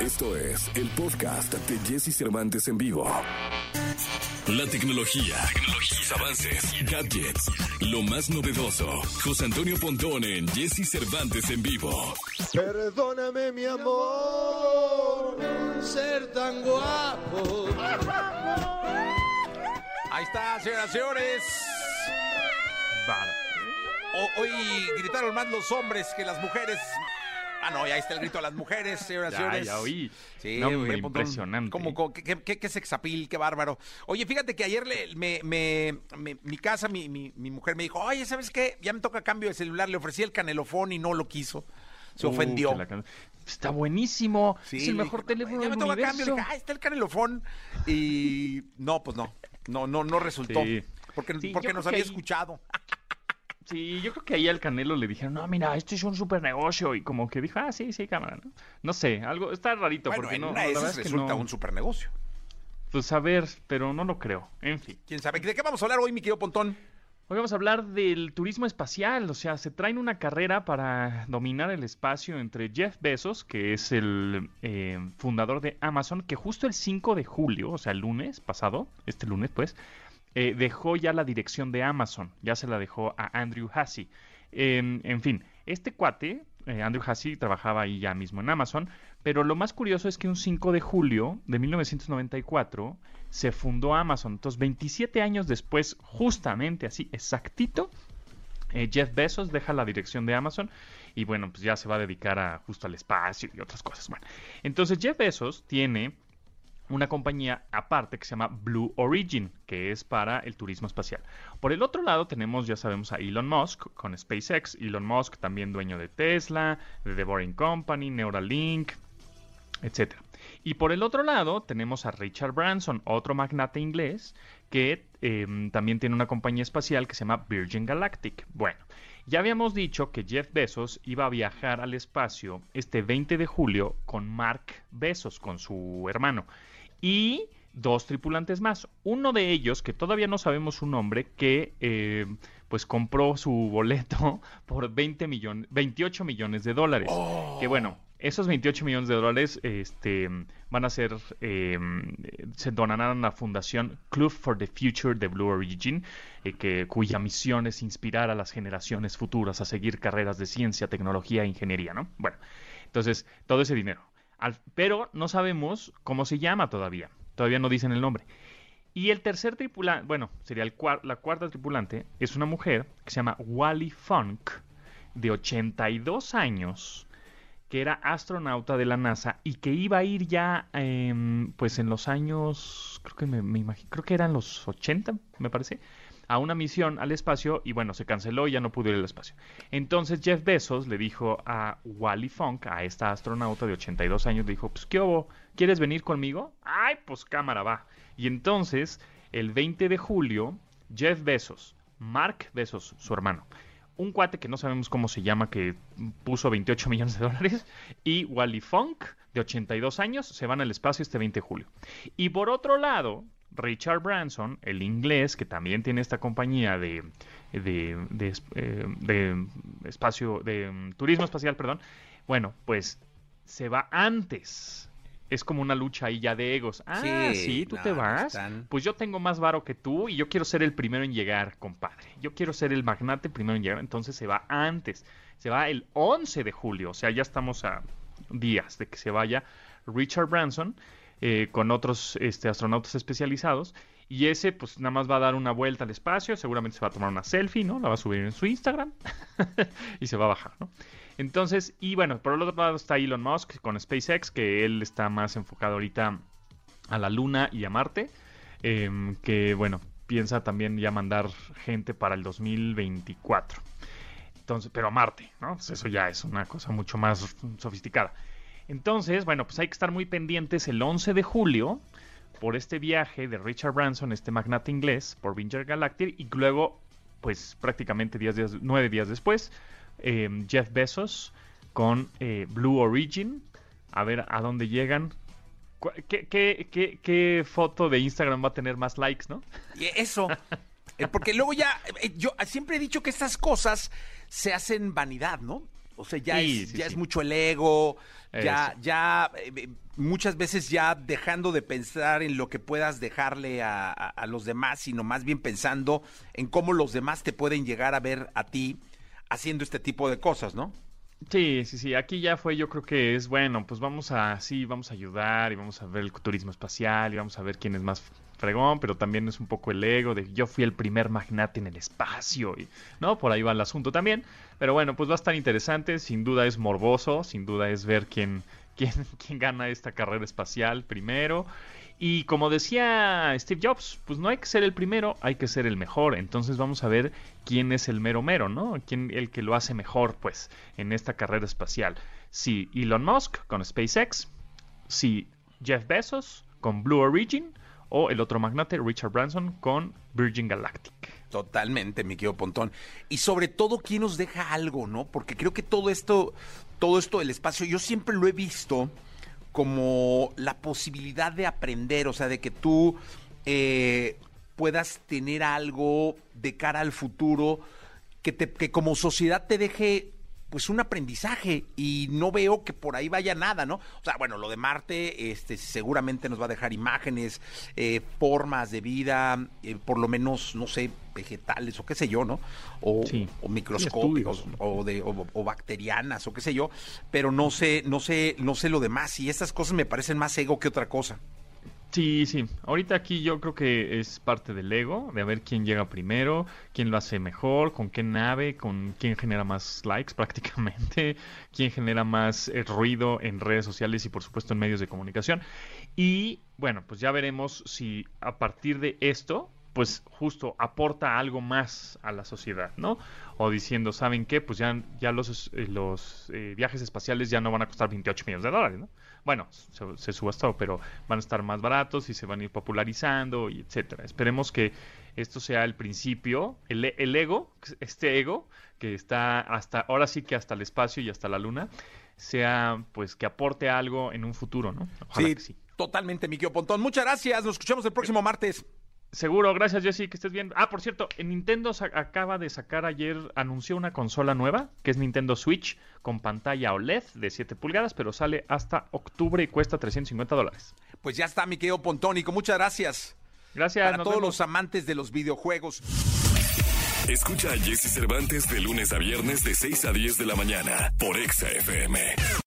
Esto es el podcast de Jesse Cervantes en vivo. La tecnología, tecnologías, avances, gadgets, lo más novedoso. José Antonio Pontón en Jesse Cervantes en vivo. Perdóname, mi amor, ser tan guapo. Ahí está, señoras y señores. O- hoy gritaron más los hombres que las mujeres. Ah, no, ya está el grito a las mujeres, señoras y señores. ya oí. Sí, No, hombre, impresionante. ¿Cómo, cómo- qué, qué, qué sexapil, qué bárbaro. Oye, fíjate que ayer le- me, me- me- mi casa, mi, mi- mi mujer me dijo, oye, ¿sabes qué? Ya me toca cambio de celular. Le ofrecí el canelofón y no lo quiso. Se Uh, ofendió. la Está buenísimo. Sí, es el mejor dije, teléfono ya del me toca cambio. Universo. dije, ah, está el canelofón. Y no, pues no. No, no, no resultó. Sí. Porque, Sí, porque nos había ahí- escuchado. Sí, yo creo que ahí al Canelo le dijeron, no, mira, esto es un super negocio. Y como que dijo, ah, sí, sí, cámara, ¿no? No sé, algo, está rarito. Bueno, porque en no, una de esas que resulta no- un super negocio. Pues a ver, pero no lo creo. En fin. ¿Quién sabe? ¿De qué vamos a hablar hoy, mi querido Pontón? Hoy vamos a hablar del turismo espacial, o sea, se traen una carrera para dominar el espacio entre Jeff Bezos, que es el eh, fundador de Amazon, que justo el 5 de julio, o sea, el lunes pasado, este lunes pues, eh, dejó ya la dirección de Amazon, ya se la dejó a Andrew Hassey. En, en fin, este cuate, eh, Andrew Hassey, trabajaba ahí ya mismo en Amazon, pero lo más curioso es que un 5 de julio de 1994 se fundó Amazon. Entonces, 27 años después, justamente así, exactito, eh, Jeff Bezos deja la dirección de Amazon y bueno, pues ya se va a dedicar a justo al espacio y otras cosas. Bueno, entonces Jeff Bezos tiene una compañía aparte que se llama Blue Origin, que es para el turismo espacial. Por el otro lado tenemos, ya sabemos, a Elon Musk con SpaceX. Elon Musk también dueño de Tesla, de The Boring Company, Neuralink, etcétera. Y por el otro lado tenemos a Richard Branson, otro magnate inglés, que eh, también tiene una compañía espacial que se llama Virgin Galactic. Bueno, ya habíamos dicho que Jeff Bezos iba a viajar al espacio este 20 de julio con Mark Bezos, con su hermano, y dos tripulantes más. Uno de ellos, que todavía no sabemos su nombre, que eh, pues compró su boleto por 20 millones, 28 millones de dólares. Que bueno, esos 28 millones de dólares este, van a ser, eh, se donarán a la fundación Club for the Future de Blue Origin, eh, que, cuya misión es inspirar a las generaciones futuras a seguir carreras de ciencia, tecnología e ingeniería, ¿no? Bueno, entonces, todo ese dinero. Pero no sabemos cómo se llama todavía. Todavía no dicen el nombre. Y el tercer tripulante, bueno, sería el la cuarta tripulante, es una mujer que se llama Wally Funk, de 82 años, que era astronauta de la NASA y que iba a ir ya, em, pues en los años, creo que me imagino, creo que eran los 80, me parece, a una misión al espacio y bueno, se canceló y ya no pudo ir al espacio. Entonces Jeff Bezos le dijo a Wally Funk, a esta astronauta de 82 años, le dijo, pues qué hubo, ¿quieres venir conmigo? Ay, pues cámara, va. Y entonces, el 20 de julio, Jeff Bezos, Mark Bezos, su hermano, un cuate que no sabemos cómo se llama, que puso 28 millones de dólares, y Wally Funk, de 82 años, se van al espacio este 20 de julio. Y por otro lado, Richard Branson, el inglés, que también tiene esta compañía de, de, de eh, de espacio, de mm, turismo espacial, perdón, bueno, pues se va antes. Es como una lucha ahí ya de egos. Ah, sí, Sí, tú no, te vas. están- Pues yo tengo más varo que tú y yo quiero ser el primero en llegar, compadre. Yo quiero ser el magnate primero en llegar. Entonces se va antes. Se va el 11 de julio. O sea, ya estamos a días de que se vaya Richard Branson eh, con otros este, astronautas especializados. Y ese, pues nada más va a dar una vuelta al espacio. Seguramente se va a tomar una selfie, ¿no? La va a subir en su Instagram. y se va a bajar, ¿no? Entonces, y bueno, por el otro lado está Elon Musk con SpaceX, que él está más enfocado ahorita a la Luna y a Marte. em, que bueno, piensa también ya mandar gente para el 2024. Entonces, pero a Marte, ¿no? Pues eso ya es una cosa mucho más sofisticada. Entonces, bueno, pues hay que estar muy pendientes el 11 de julio por este viaje de Richard Branson, este magnate inglés, por Vinger Galactic, y luego, pues prácticamente 10 días, 9 días después, eh, Jeff Bezos con eh, Blue Origin, a ver a dónde llegan. ¿Qué, qué, foto de Instagram va a tener más likes, no? Eso. Eh, Porque luego ya, eh, yo siempre he dicho que estas cosas se hacen vanidad, ¿no? O sea, ya, Sí, es, sí, ya sí. es mucho el ego, ya, Eso. ya eh, eh, muchas veces ya dejando de pensar en lo que puedas dejarle a, a- a los demás, sino más bien pensando en cómo los demás te pueden llegar a ver a ti haciendo este tipo de cosas, ¿no? Sí, sí, sí. Aquí ya fue, yo creo que es bueno, pues vamos a, sí, vamos a ayudar y vamos a ver el turismo espacial y vamos a ver quién es más fregón, pero también es un poco el ego de yo fui el primer magnate en el espacio y, ¿no? Por ahí va el asunto también. Pero bueno, pues va a estar interesante, sin duda es morboso, sin duda es ver quién, quién, quién gana esta carrera espacial primero. Y como decía Steve Jobs, pues no hay que ser el primero, hay que ser el mejor. Entonces vamos a ver quién es el mero mero, ¿no? Quién el que lo hace mejor, pues, en esta carrera espacial. Si Elon Musk con SpaceX, si Jeff Bezos con Blue Origin o el otro magnate Richard Branson con Virgin Galactic. Totalmente, mi querido Pontón. Y sobre todo, ¿quién nos deja algo, no? Porque creo que todo esto, todo esto del espacio, yo siempre lo he visto como la posibilidad de aprender, o sea, de que tú eh, puedas tener algo de cara al futuro que, te, que como sociedad te deje pues un aprendizaje y no veo que por ahí vaya nada, ¿no? O sea, bueno, lo de Marte este, seguramente nos va a dejar imágenes, eh, formas de vida, eh, por lo menos, no sé, vegetales o qué sé yo, ¿no? O, Sí. o microscópicos o, de, o, o bacterianas o qué sé yo, pero no sé, no sé, no sé lo demás y estas cosas me parecen más ego que otra cosa. Sí, sí. Ahorita aquí yo creo que es parte del ego, de ver quién llega primero, quién lo hace mejor, con qué nave, con quién genera más likes prácticamente, quién genera más eh, ruido en redes sociales y por supuesto en medios de comunicación. Y bueno, pues ya veremos si a partir de esto, pues justo aporta algo más a la sociedad, ¿no? O diciendo, ¿saben qué? Pues ya, ya los, eh, los eh, viajes espaciales ya no van a costar 28 millones de dólares, ¿no? Bueno, se, se subastó, pero van a estar más baratos y se van a ir popularizando y etcétera. Esperemos que esto sea el principio, el, el ego, este ego que está hasta, ahora sí que hasta el espacio y hasta la luna, sea pues que aporte algo en un futuro, ¿no? Ojalá Sí, que sí. totalmente, mi Pontón. Muchas gracias, nos escuchamos el próximo martes. Seguro, gracias Jesse, que estés bien. Ah, por cierto, en Nintendo acaba de sacar ayer, anunció una consola nueva, que es Nintendo Switch, con pantalla OLED de 7 pulgadas, pero sale hasta octubre y cuesta 350 dólares. Pues ya está, mi querido Pontónico, muchas gracias. Gracias. Para todos vemos. los amantes de los videojuegos. Escucha a Jesse Cervantes de lunes a viernes de 6 a 10 de la mañana por Exa FM.